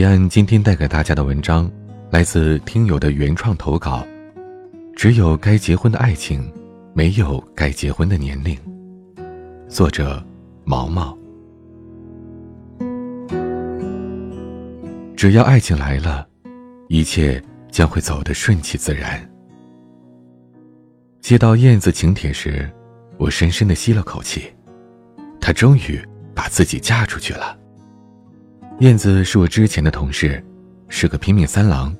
彼岸今天带给大家的文章，来自听友的原创投稿。只有该结婚的爱情，没有该结婚的年龄。作者：毛毛。只要爱情来了，一切将会走得顺其自然。接到燕子请帖时，我深深的吸了口气，她终于把自己嫁出去了。燕子是我之前的同事，是个拼命三郎，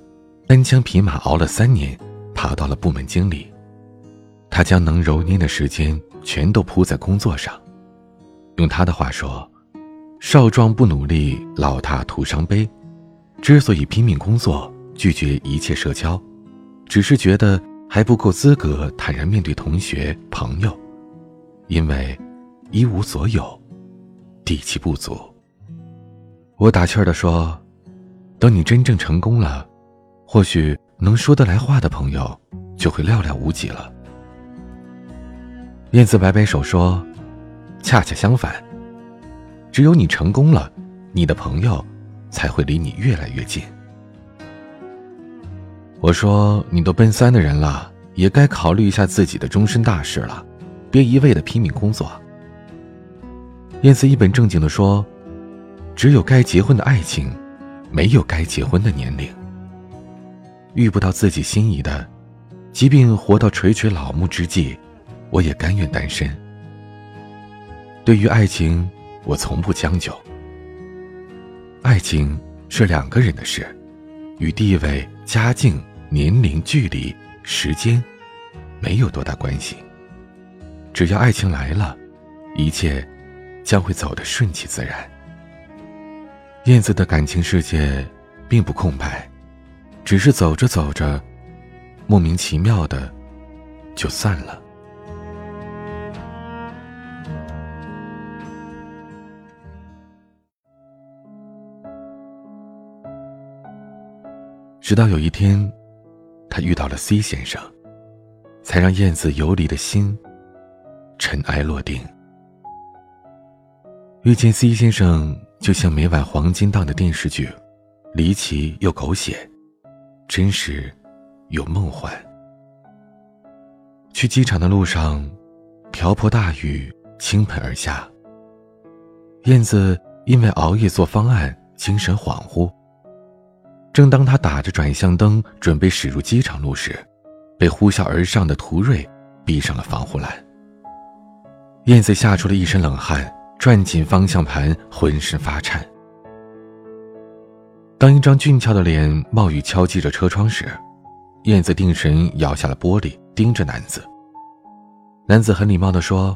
单枪匹马熬了三年。爬到了部门经理，他将能揉捏的时间全都扑在工作上。用他的话说：“少壮不努力，老大徒伤悲。”之所以拼命工作，拒绝一切社交，只是觉得还不够资格坦然面对同学朋友，因为一无所有，底气不足。我打气儿的说：“等你真正成功了，或许……”能说得来话的朋友，就会寥寥无几了。燕子摆摆手说：“恰恰相反，只有你成功了，你的朋友才会离你越来越近。”我说：“你都奔三的人了，也该考虑一下自己的终身大事了，别一味的拼命工作。”燕子一本正经的说：“只有该结婚的爱情，没有该结婚的年龄。”遇不到自己心仪的，即便活到垂垂老木之际，我也甘愿单身。对于爱情，我从不将就。爱情是两个人的事，与地位、家境、年龄、距离、时间，没有多大关系。只要爱情来了，一切将会走得顺其自然。燕子的感情世界，并不空白。只是走着走着，莫名其妙的就散了。直到有一天，他遇到了 C 先生，才让燕子游离的心尘埃落定。遇见 C 先生，就像每晚黄金档的电视剧，离奇又狗血。真实，又梦幻。去机场的路上，瓢泼大雨倾盆而下。燕子因为熬夜做方案，精神恍惚。正当他打着转向灯准备驶入机场路时，被呼啸而上的途锐逼上了防护栏。燕子吓出了一身冷汗，攥紧方向盘，浑身发颤。当一张俊俏的脸冒雨敲击着车窗时，燕子定神摇下了玻璃，盯着男子。男子很礼貌地说：“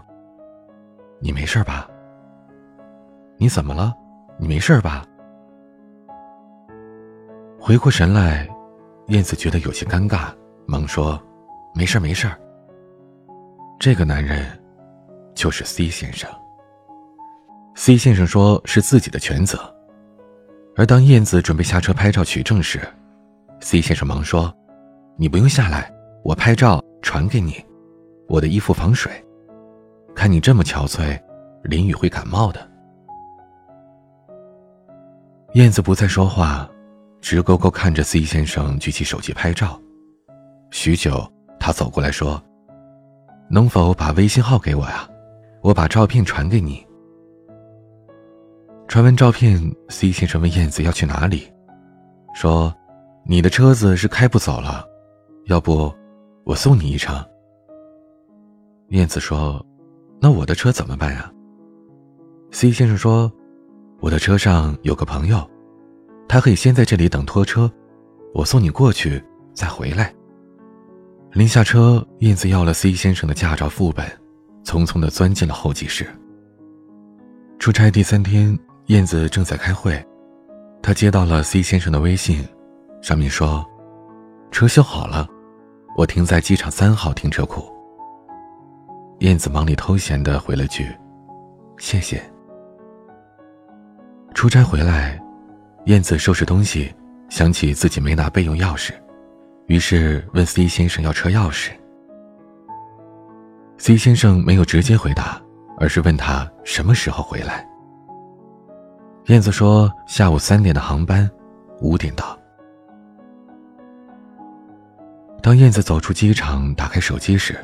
你没事吧？你怎么了？你没事吧？”回过神来，燕子觉得有些尴尬，忙说：“没事，没事。”这个男人就是 C 先生。C 先生说是自己的全责。而当燕子准备下车拍照取证时，C 先生忙说：“你不用下来，我拍照传给你。我的衣服防水，看你这么憔悴，淋雨会感冒的。”燕子不再说话，直勾勾看着 C 先生举起手机拍照。许久，他走过来说：“能否把微信号给我呀？我把照片传给你。”传完照片，C 先生问燕子要去哪里，说：“你的车子是开不走了，要不我送你一程。”燕子说：“那我的车怎么办呀？”C 先生说：“我的车上有个朋友，他可以先在这里等拖车，我送你过去再回来。”临下车，燕子要了 C 先生的驾照副本，匆匆的钻进了候机室。出差第三天。燕子正在开会，她接到了 C 先生的微信，上面说：“车修好了，我停在机场三号停车库。”燕子忙里偷闲的回了句：“谢谢。”出差回来，燕子收拾东西，想起自己没拿备用钥匙，于是问 C 先生要车钥匙。C 先生没有直接回答，而是问他什么时候回来。燕子说：“下午三点的航班，五点到。当燕子走出机场，打开手机时，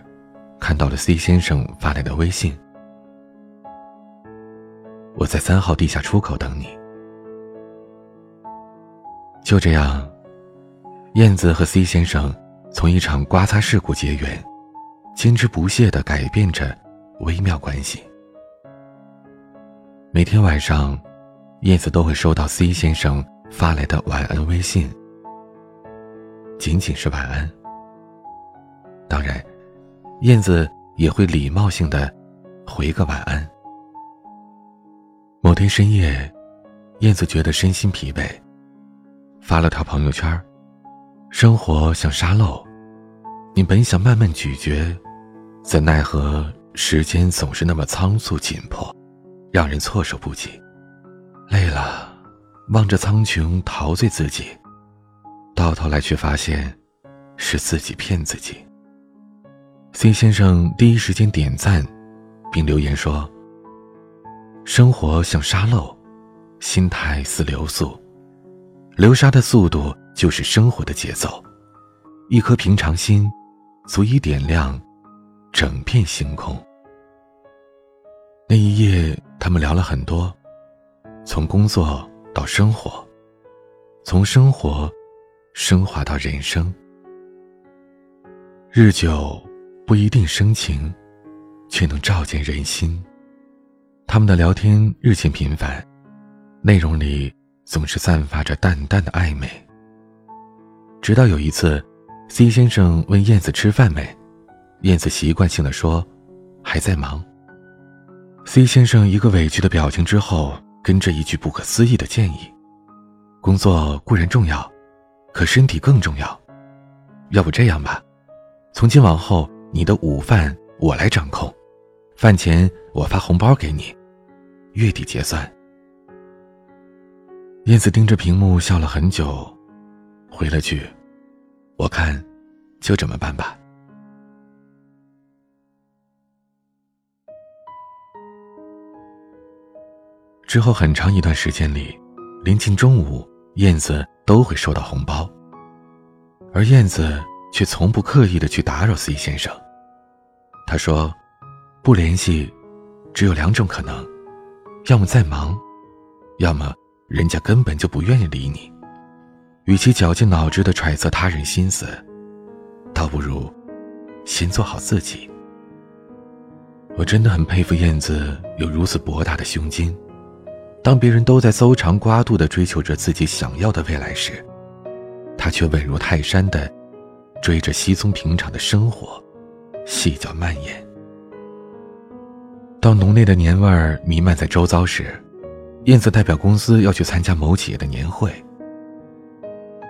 看到了 C 先生发来的微信：“我在三号地下出口等你。”就这样，燕子和 C 先生从一场刮擦事故结缘，坚持不懈的改变着微妙关系。每天晚上，燕子都会收到 C 先生发来的晚安微信，仅仅是晚安。当然，燕子也会礼貌性的回个晚安。某天深夜，燕子觉得身心疲惫。发了条朋友圈生活像沙漏，你本想慢慢咀嚼，怎奈何时间总是那么仓促紧迫，让人措手不及。累了，望着苍穹陶醉自己，到头来却发现，是自己骗自己。C 先生第一时间点赞，并留言说：“生活像沙漏，心态似流速。”流沙的速度就是生活的节奏，一颗平常心，足以点亮整片星空。那一夜，他们聊了很多，从工作到生活，从生活升华到人生。日久不一定生情，却能照见人心。他们的聊天日渐频繁，内容里。总是散发着淡淡的暧昧。直到有一次，C 先生问燕子吃饭没，燕子习惯性的说：“还在忙。”C 先生一个委屈的表情之后，跟着一句不可思议的建议：“工作固然重要，可身体更重要。要不这样吧，从今往后你的午饭我来掌控，饭前我发红包给你，月底结算。”燕子盯着屏幕笑了很久，回了句：“我看，就这么办吧。”之后很长一段时间里，临近中午，燕子都会收到红包，而燕子却从不刻意的去打扰 C 先生。他说：“不联系，只有两种可能，要么在忙，要么……”人家根本就不愿意理你，与其绞尽脑汁的揣测他人心思，倒不如先做好自己。我真的很佩服燕子有如此博大的胸襟，当别人都在搜肠刮肚的追求着自己想要的未来时，他却稳如泰山的追着稀松平常的生活，细嚼慢咽。当浓烈的年味儿弥漫在周遭时。燕子代表公司要去参加某企业的年会。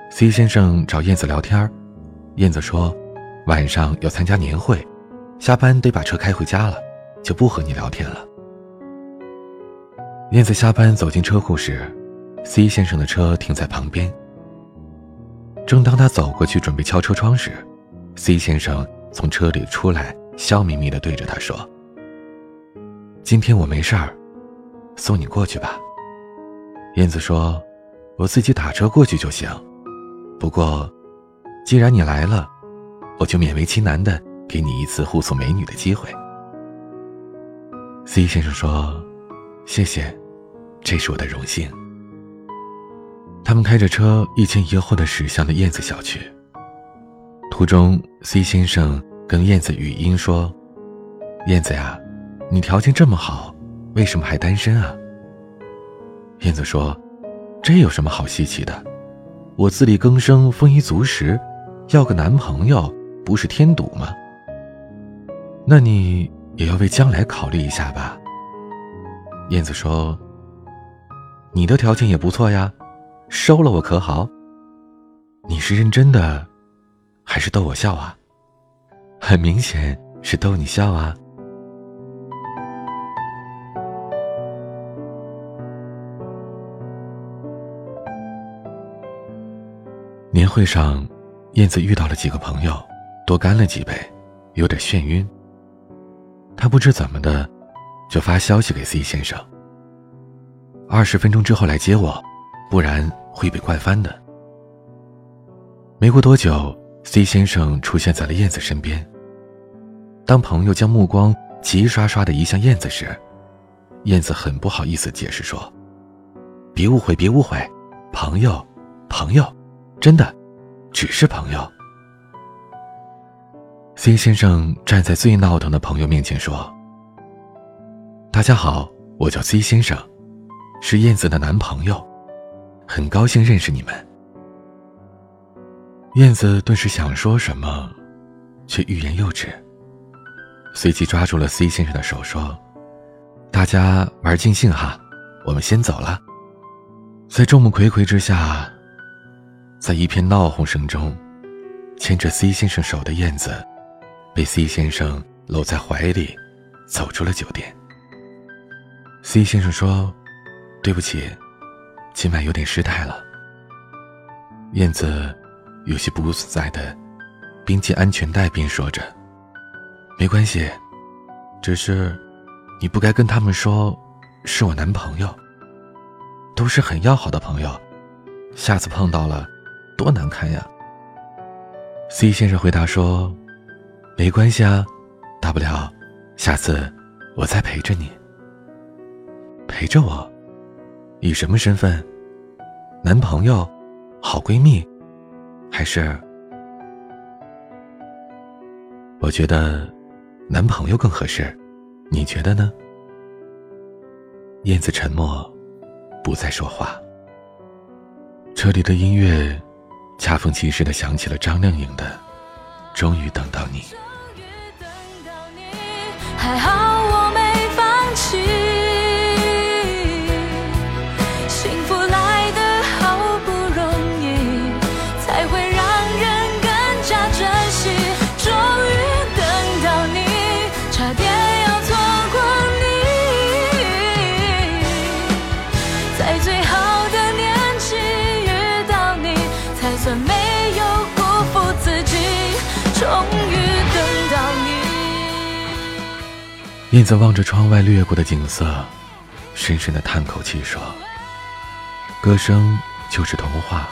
C 先生找燕子聊天燕子说：“晚上要参加年会，下班得把车开回家了，就不和你聊天了。”燕子下班走进车库时，C 先生的车停在旁边。正当他走过去准备敲车窗时，C 先生从车里出来，笑眯眯地对着他说：“今天我没事儿。”送你过去吧，燕子说：“我自己打车过去就行。不过，既然你来了，我就勉为其难的给你一次护送美女的机会。”C 先生说：“谢谢，这是我的荣幸。”他们开着车一前一后的驶向了燕子小区。途中，C 先生跟燕子语音说：“燕子呀，你条件这么好。”为什么还单身啊？燕子说：“这有什么好稀奇的？我自力更生，丰衣足食，要个男朋友不是添堵吗？那你也要为将来考虑一下吧。”燕子说：“你的条件也不错呀，收了我可好？你是认真的，还是逗我笑啊？很明显是逗你笑啊。”年会上，燕子遇到了几个朋友，多干了几杯，有点眩晕。他不知怎么的，就发消息给 C 先生：“二十分钟之后来接我，不然会被灌翻的。”没过多久，C 先生出现在了燕子身边。当朋友将目光齐刷刷的移向燕子时，燕子很不好意思解释说：“别误会，别误会，朋友，朋友，真的，只是朋友。”C 先生站在最闹腾的朋友面前说：“大家好，我叫 C 先生，是燕子的男朋友，很高兴认识你们。”燕子顿时想说什么，却欲言又止，随即抓住了 C 先生的手说。大家玩尽兴哈，我们先走了。在众目睽睽之下，在一片闹哄声中，牵着 C 先生手的燕子，被 C 先生搂在怀里，走出了酒店。C 先生说：“对不起，今晚有点失态了。”燕子有些不自在的并系安全带，并说着：“没关系，只是……”你不该跟他们说，是我男朋友。都是很要好的朋友，下次碰到了，多难堪呀。C 先生回答说：“没关系啊，大不了，下次我再陪着你。陪着我，以什么身份？男朋友，好闺蜜，还是？我觉得，男朋友更合适。”你觉得呢？燕子沉默，不再说话。车里的音乐恰逢其时的响起了张靓颖的《终于等到你》。还好终于等到你燕子望着窗外掠过的景色，深深的叹口气说：“歌声就是童话，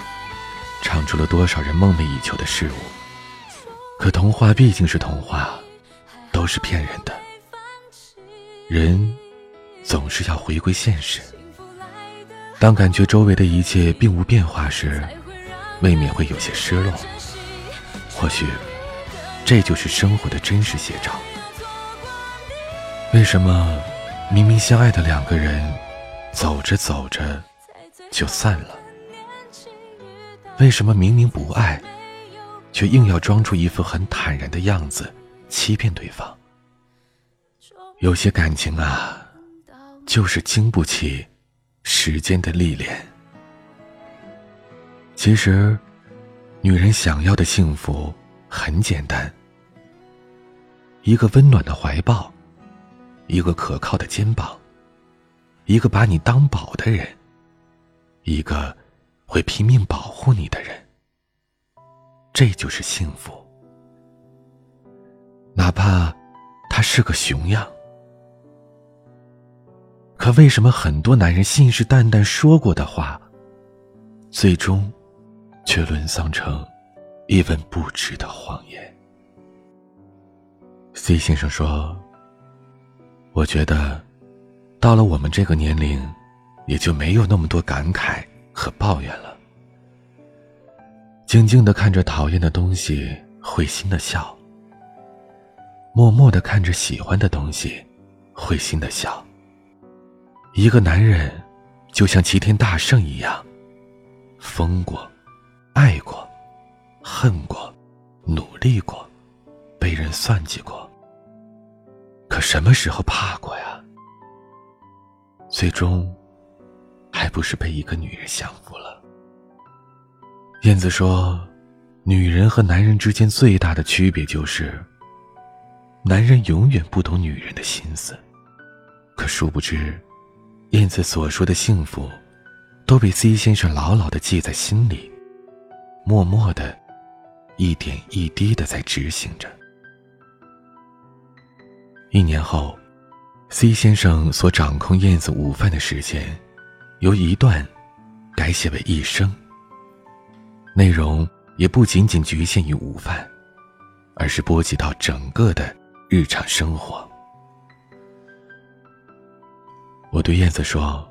唱出了多少人梦寐以求的事物。可童话毕竟是童话，都是骗人的。人总是要回归现实。当感觉周围的一切并无变化时，未免会有些失落。或许，这就是生活的真实写照。”为什么明明相爱的两个人，走着走着就散了？为什么明明不爱，却硬要装出一副很坦然的样子，欺骗对方？有些感情啊，就是经不起时间的历练。其实，女人想要的幸福很简单：一个温暖的怀抱。一个可靠的肩膀，一个把你当宝的人，一个会拼命保护你的人，这就是幸福。哪怕他是个熊样，可为什么很多男人信誓旦旦说过的话，最终却沦丧成一文不值的谎言？C 先生说。我觉得，到了我们这个年龄，也就没有那么多感慨和抱怨了。静静的看着讨厌的东西，会心的笑；默默的看着喜欢的东西，会心的笑。一个男人，就像齐天大圣一样，疯过，爱过，恨过，努力过，被人算计过。可什么时候怕过呀？最终，还不是被一个女人降服了。燕子说：“女人和男人之间最大的区别就是，男人永远不懂女人的心思。可殊不知，燕子所说的幸福，都被 C 先生牢牢的记在心里，默默的，一点一滴的在执行着。”一年后，C 先生所掌控燕子午饭的时间，由一段改写为一生。内容也不仅仅局限于午饭，而是波及到整个的日常生活。我对燕子说：“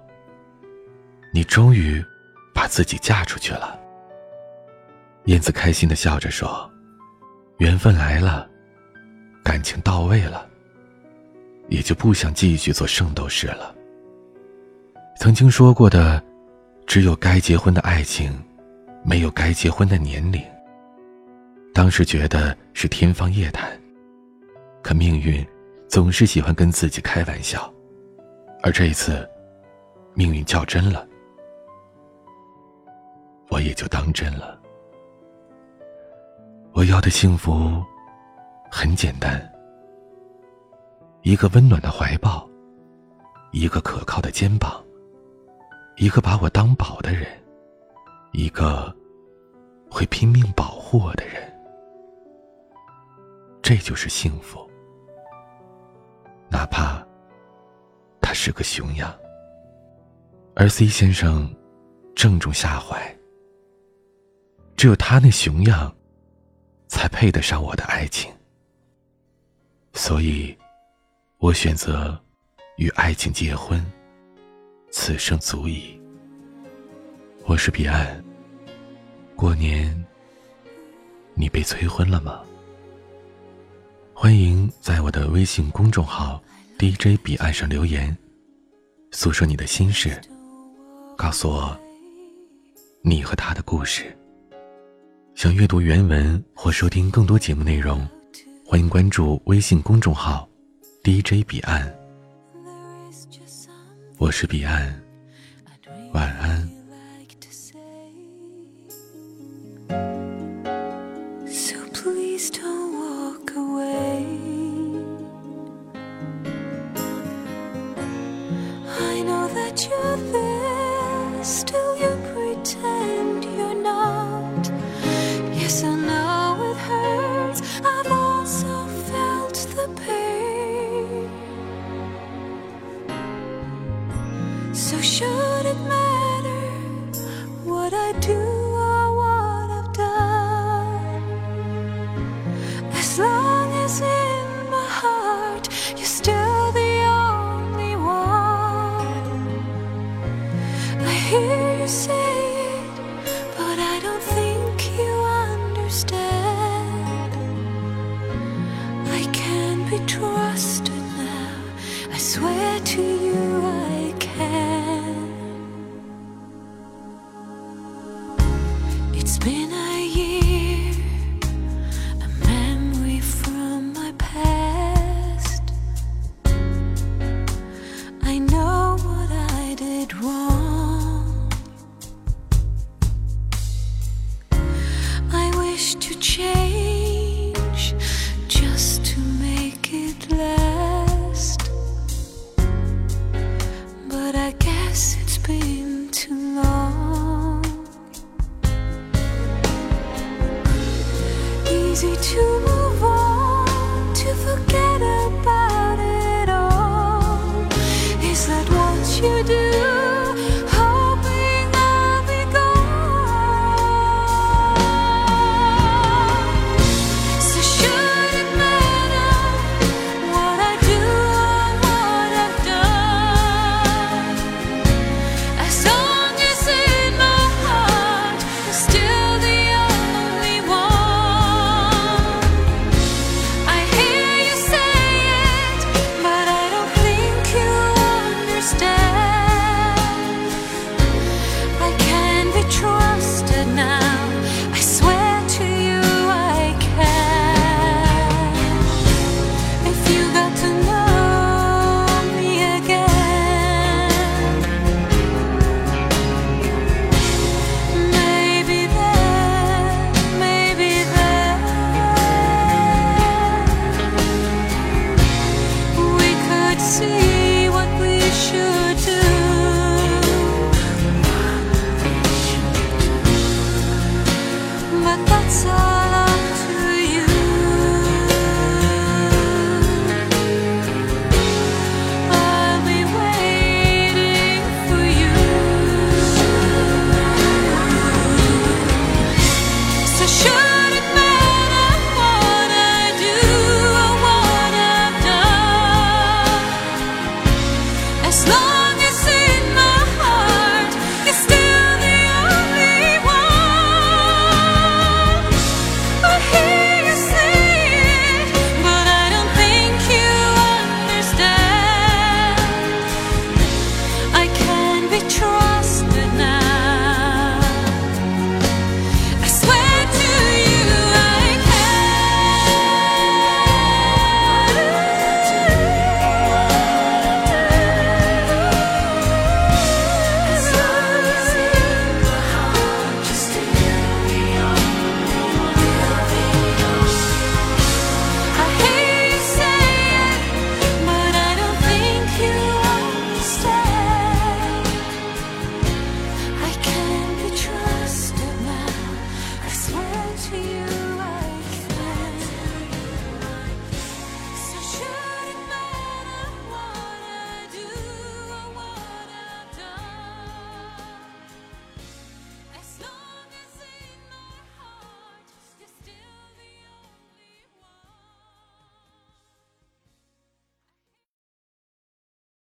你终于把自己嫁出去了。”燕子开心的笑着说：“缘分来了，感情到位了，也就不想继续做圣斗士了。曾经说过的，只有该结婚的爱情。”没有该结婚的年龄。当时觉得是天方夜谭，可命运总是喜欢跟自己开玩笑，而这一次，命运较真了，我也就当真了。我要的幸福很简单：一个温暖的怀抱，一个可靠的肩膀，一个把我当宝的人，一个。会拼命保护我的人，这就是幸福。哪怕他是个熊样，而 C 先生正中下怀。只有他那熊样，才配得上我的爱情。所以，我选择与爱情结婚，此生足矣。我是彼岸。过年，你被催婚了吗？欢迎在我的微信公众号 DJ 彼岸上留言，诉说你的心事，告诉我你和他的故事。想阅读原文或收听更多节目内容，欢迎关注微信公众号 DJ 彼岸。我是彼岸，晚安。So should it matter